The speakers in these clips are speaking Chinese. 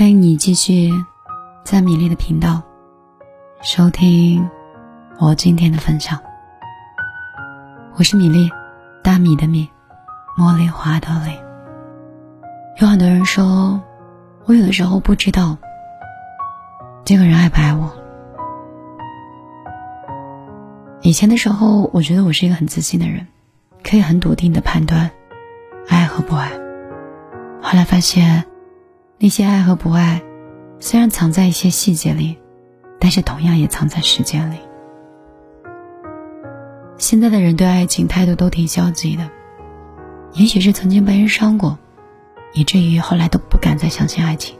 欢迎你继续在米粒的频道收听我今天的分享。我是米粒，大米的米，茉莉花的蕾。有很多人说，我有的时候不知道这个人爱不爱我。以前的时候，我觉得我是一个很自信的人，可以很笃定的判断爱和不爱。后来发现。那些爱和不爱，虽然藏在一些细节里，但是同样也藏在时间里。现在的人对爱情态度都挺消极的，也许是曾经被人伤过，以至于后来都不敢再相信爱情。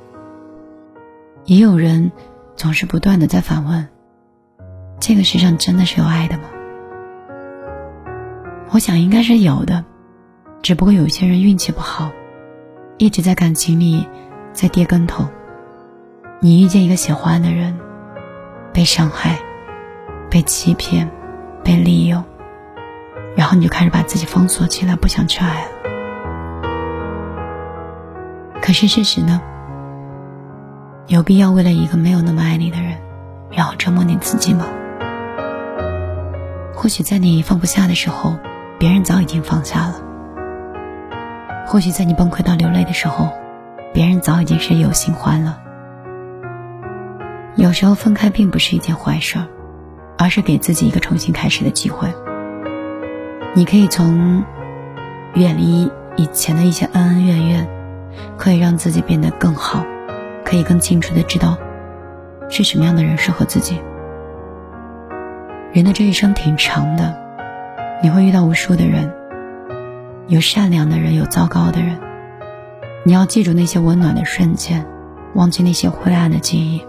也有人总是不断的在反问：这个世上真的是有爱的吗？我想应该是有的，只不过有些人运气不好，一直在感情里。在跌跟头，你遇见一个喜欢的人，被伤害，被欺骗，被利用，然后你就开始把自己封锁起来，不想去爱了。可是事实呢？有必要为了一个没有那么爱你的人，然后折磨你自己吗？或许在你放不下的时候，别人早已经放下了；或许在你崩溃到流泪的时候。别人早已经是有新欢了。有时候分开并不是一件坏事，而是给自己一个重新开始的机会。你可以从远离以前的一些恩恩怨怨，可以让自己变得更好，可以更清楚的知道是什么样的人适合自己。人的这一生挺长的，你会遇到无数的人，有善良的人，有糟糕的人。你要记住那些温暖的瞬间，忘记那些灰暗的记忆。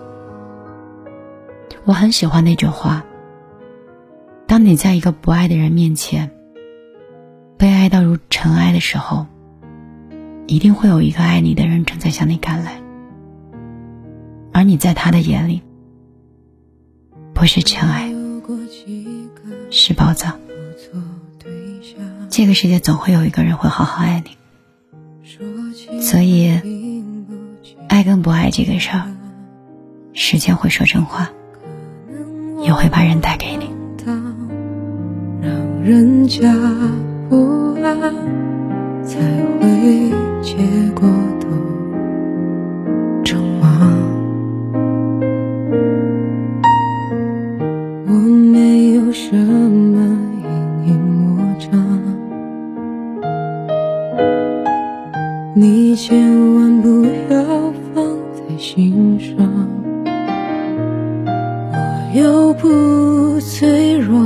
我很喜欢那句话：当你在一个不爱的人面前，被爱到如尘埃的时候，一定会有一个爱你的人正在向你赶来，而你在他的眼里，不是尘埃，是宝藏。这个世界总会有一个人会好好爱你。所以，爱跟不爱这个事儿，时间会说真话，也会把人带给你。让人家不安，才会结果心上，我又不脆弱，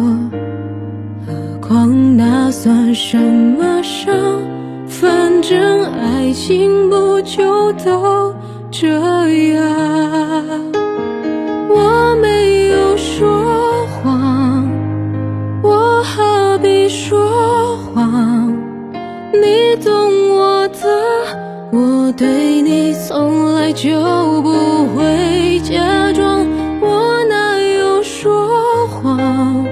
何况那算什么伤？反正爱情不就都这样？我对你从来就不会假装，我哪有说谎？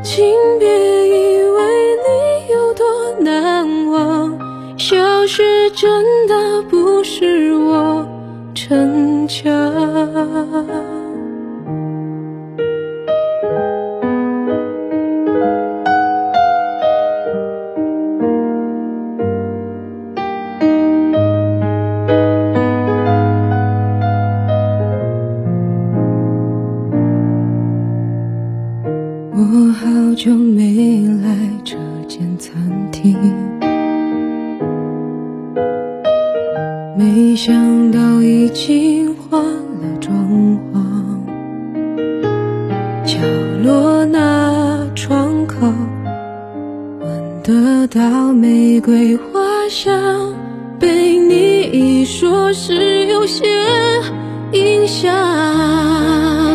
请别以为你有多难忘，消失真的不是我逞强。就没来这间餐厅，没想到已经换了装潢。角落那窗口，闻得到玫瑰花香，被你一说，是有些印象。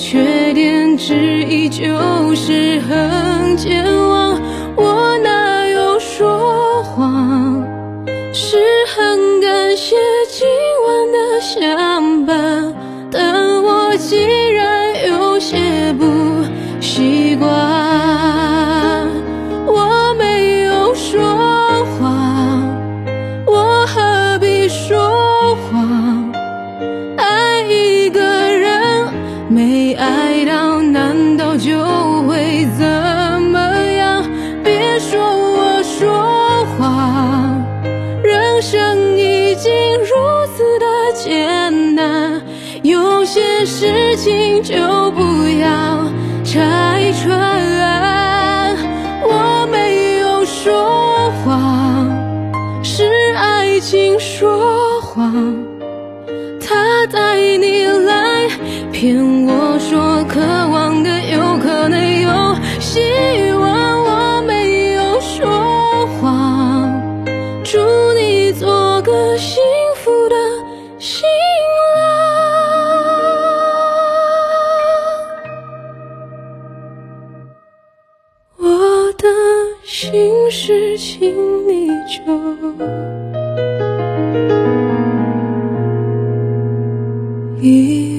缺点之一就是很就不要拆穿。我没有说谎，是爱情说谎。他带你来骗我说渴望的有可能有希望，我没有说谎，祝你做个痴情，你就。一